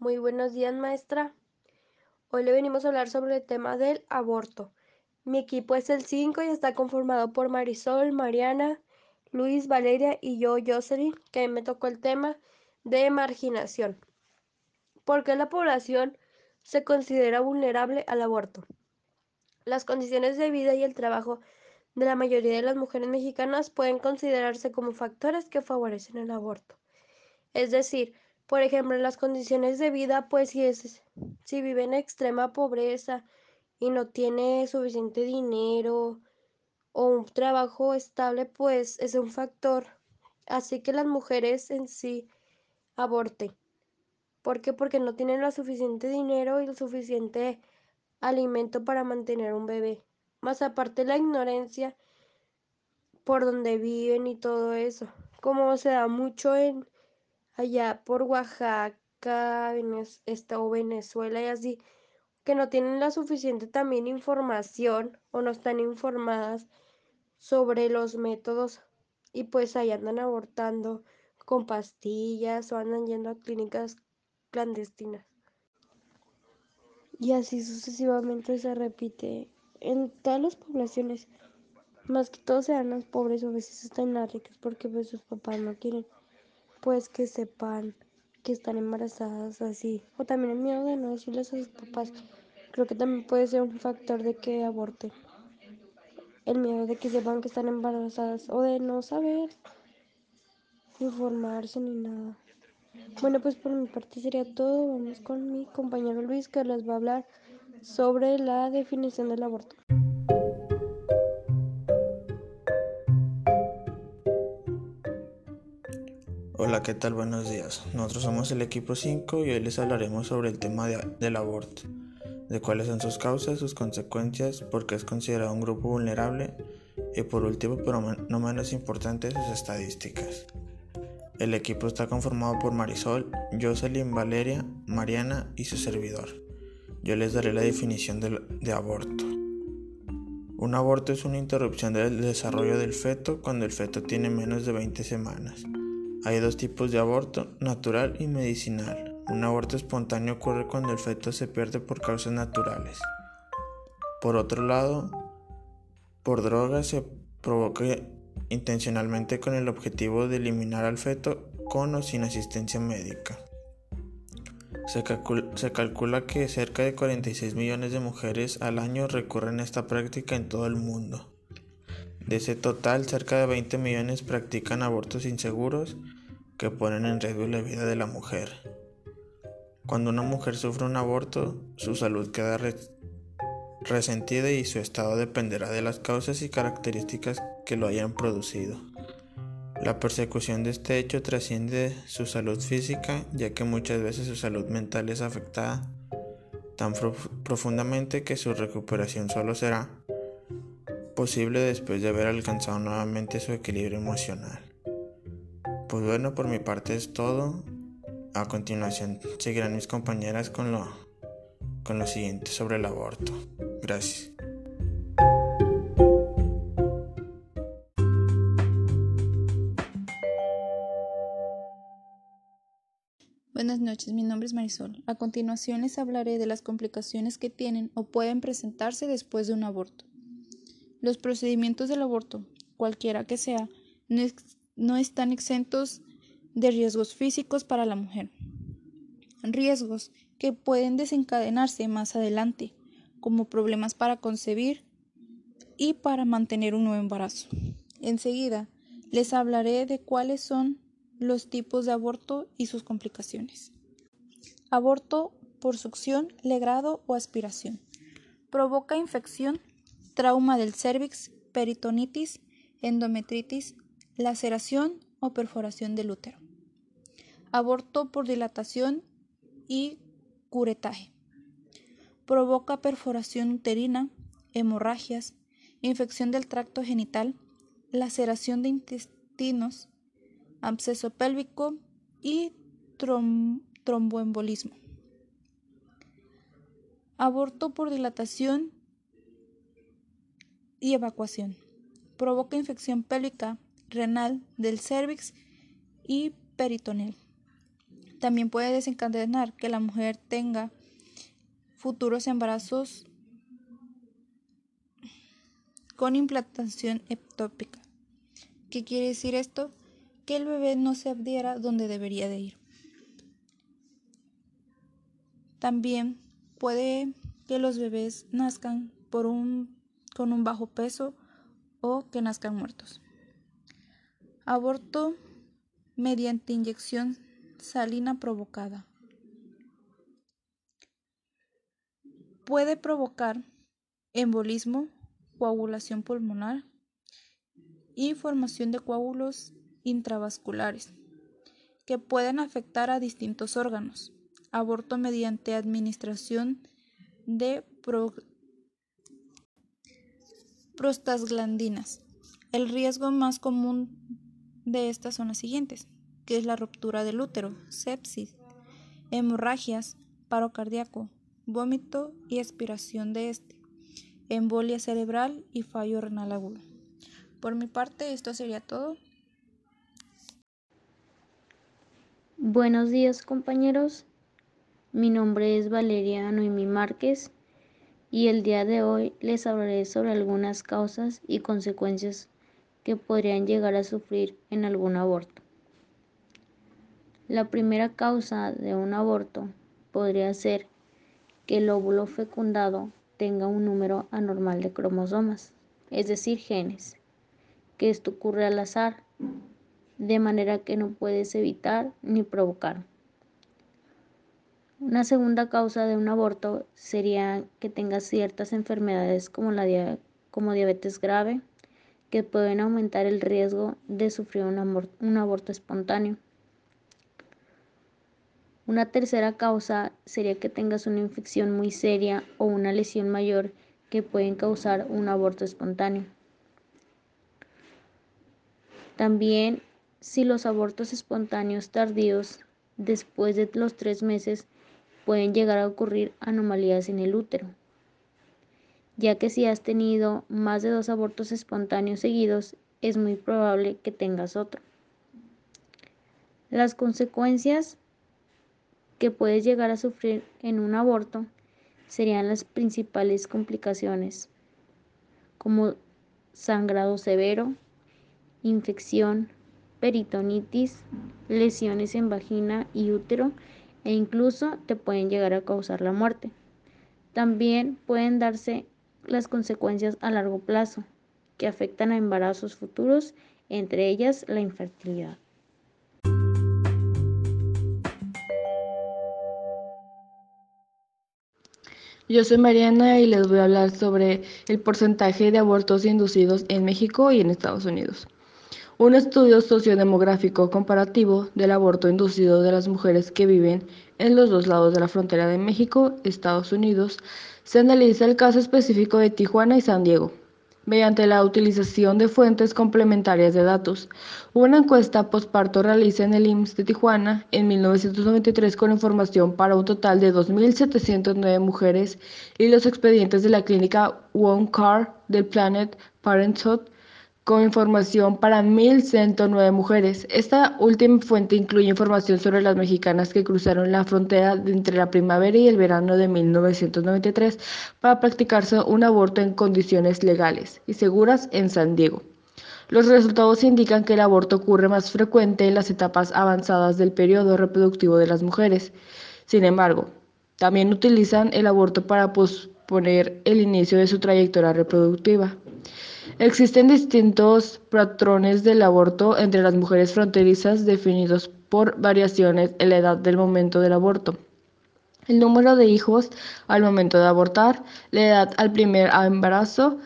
Muy buenos días, maestra. Hoy le venimos a hablar sobre el tema del aborto. Mi equipo es el 5 y está conformado por Marisol, Mariana, Luis, Valeria y yo, Jocelyn, que me tocó el tema de marginación. ¿Por qué la población se considera vulnerable al aborto? Las condiciones de vida y el trabajo de la mayoría de las mujeres mexicanas pueden considerarse como factores que favorecen el aborto. Es decir, por ejemplo, las condiciones de vida, pues si, es, si vive en extrema pobreza y no tiene suficiente dinero o un trabajo estable, pues es un factor. Así que las mujeres en sí aborten. ¿Por qué? Porque no tienen lo suficiente dinero y el suficiente alimento para mantener un bebé. Más aparte la ignorancia por donde viven y todo eso. Como se da mucho en allá por Oaxaca, o Venezuela y así, que no tienen la suficiente también información o no están informadas sobre los métodos y pues ahí andan abortando con pastillas o andan yendo a clínicas clandestinas. Y así sucesivamente se repite en todas las poblaciones. Más que todo sean las pobres o a veces están las ricas porque pues sus papás no quieren pues que sepan que están embarazadas así. O también el miedo de no decirles a sus papás. Creo que también puede ser un factor de que aborten. El miedo de que sepan que están embarazadas o de no saber informarse ni nada. Bueno, pues por mi parte sería todo. Vamos con mi compañero Luis que les va a hablar sobre la definición del aborto. Hola, ¿qué tal? Buenos días. Nosotros somos el equipo 5 y hoy les hablaremos sobre el tema del aborto, de cuáles son sus causas, sus consecuencias, por qué es considerado un grupo vulnerable y por último, pero no menos importante, sus estadísticas. El equipo está conformado por Marisol, Jocelyn, Valeria, Mariana y su servidor. Yo les daré la definición de, de aborto. Un aborto es una interrupción del desarrollo del feto cuando el feto tiene menos de 20 semanas. Hay dos tipos de aborto, natural y medicinal. Un aborto espontáneo ocurre cuando el feto se pierde por causas naturales. Por otro lado, por droga se provoca intencionalmente con el objetivo de eliminar al feto con o sin asistencia médica. Se calcula, que cerca de 46 millones de mujeres al año recurren a esta práctica en todo el mundo. De ese total, cerca de 20 millones practican abortos inseguros que ponen en riesgo la vida de la mujer. Cuando una mujer sufre un aborto, su salud queda resentida y su estado dependerá de las causas y características que lo hayan producido. La persecución de este hecho trasciende su salud física, ya que muchas veces su salud mental es afectada tan profundamente que su recuperación solo será posible después de haber alcanzado nuevamente su equilibrio emocional. Pues bueno, por mi parte es todo. A continuación seguirán mis compañeras con lo, con lo siguiente sobre el aborto. Gracias. Buenas noches, mi nombre es Marisol. A continuación les hablaré de las complicaciones que tienen o pueden presentarse después de un aborto. Los procedimientos del aborto, cualquiera que sea, no, están exentos de riesgos físicos para la mujer. Riesgos que pueden desencadenarse más adelante, como problemas para concebir y para mantener un nuevo embarazo. Enseguida les hablaré de cuáles son los tipos de aborto y sus complicaciones. Aborto por succión, legrado o aspiración. Provoca infección trauma del cervix, peritonitis, endometritis, laceración o perforación del útero. Aborto por dilatación y curetaje. Provoca perforación uterina, hemorragias, infección del tracto genital, laceración de intestinos, absceso pélvico y tromboembolismo. Aborto por dilatación y evacuación. Provoca infección pélvica, renal, del cervix y peritoneal. También puede desencadenar que la mujer tenga futuros embarazos con implantación ectópica. ¿Qué quiere decir esto? Que el bebé no se adhiera donde debería de ir. También puede que los bebés nazcan por un, con un bajo peso o que nazcan muertos. Aborto mediante inyección salina provocada. Puede provocar embolismo, coagulación pulmonar y formación de coágulos intravasculares que pueden afectar a distintos órganos. Aborto mediante administración de prostaglandinas. El riesgo más común de estas son las siguientes, que es la ruptura del útero, sepsis, hemorragias, paro cardíaco, vómito y expiración de este, embolia cerebral y fallo renal agudo. Por mi parte, esto sería todo. Buenos días compañeros, mi nombre es Valeria Noemí Márquez y el día de hoy les hablaré sobre algunas causas y consecuencias que podrían llegar a sufrir en algún aborto. La primera causa de un aborto podría ser que el óvulo fecundado tenga un número anormal de cromosomas, es decir, genes, que esto ocurre al azar, de manera que no puedes evitar ni provocar. Una segunda causa de un aborto sería que tenga ciertas enfermedades como, la como diabetes grave, que pueden aumentar el riesgo de sufrir un, un aborto espontáneo. Una tercera causa sería que tengas una infección muy seria o una lesión mayor que pueden causar un aborto espontáneo. También si los abortos espontáneos tardíos después de los tres meses pueden llegar a ocurrir anomalías en el útero ya que si has tenido más de dos abortos espontáneos seguidos, es muy probable que tengas otro. Las consecuencias que puedes llegar a sufrir en un aborto serían las principales complicaciones, como sangrado severo, infección, peritonitis, lesiones en vagina y útero e incluso te pueden llegar a causar la muerte. También pueden darse las consecuencias a largo plazo que afectan a embarazos futuros, entre ellas la infertilidad. Yo soy Mariana y les voy a hablar sobre el porcentaje de abortos inducidos en México y en Estados Unidos. Un estudio sociodemográfico comparativo del aborto inducido de las mujeres que viven en los dos lados de la frontera de México, Estados Unidos, se analiza el caso específico de Tijuana y San Diego, mediante la utilización de fuentes complementarias de datos. Una encuesta postparto realiza en el IMSS de Tijuana en 1993 con información para un total de 2.709 mujeres y los expedientes de la clínica One Car del Planet Parenthood con información para 1.109 mujeres. Esta última fuente incluye información sobre las mexicanas que cruzaron la frontera entre la primavera y el verano de 1993 para practicarse un aborto en condiciones legales y seguras en San Diego. Los resultados indican que el aborto ocurre más frecuente en las etapas avanzadas del periodo reproductivo de las mujeres. Sin embargo, también utilizan el aborto para posponer el inicio de su trayectoria reproductiva. Existen distintos patrones del aborto entre las mujeres fronterizas definidos por variaciones en la edad del momento del aborto. El número de hijos al momento de abortar, la edad al primer embarazo,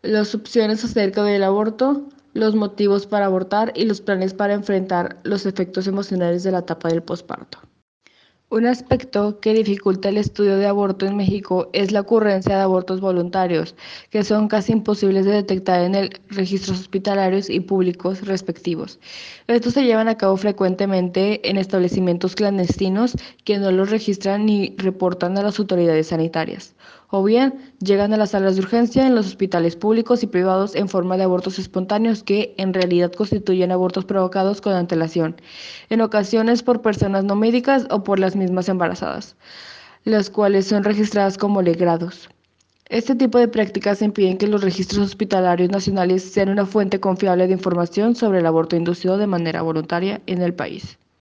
las opciones acerca del aborto, los motivos para abortar y los planes para enfrentar los efectos emocionales de la etapa del posparto. Un aspecto que dificulta el estudio de aborto en México es la ocurrencia de abortos voluntarios, que son casi imposibles de detectar en el registros hospitalarios y públicos respectivos. Estos se llevan a cabo frecuentemente en establecimientos clandestinos que no los registran ni reportan a las autoridades sanitarias. O bien llegan a las salas de urgencia en los hospitales públicos y privados en forma de abortos espontáneos que en realidad constituyen abortos provocados con antelación, en ocasiones por personas no médicas o por las mismas embarazadas, las cuales son registradas como legrados. Este tipo de prácticas impiden que los registros hospitalarios nacionales sean una fuente confiable de información sobre el aborto inducido de manera voluntaria en el país.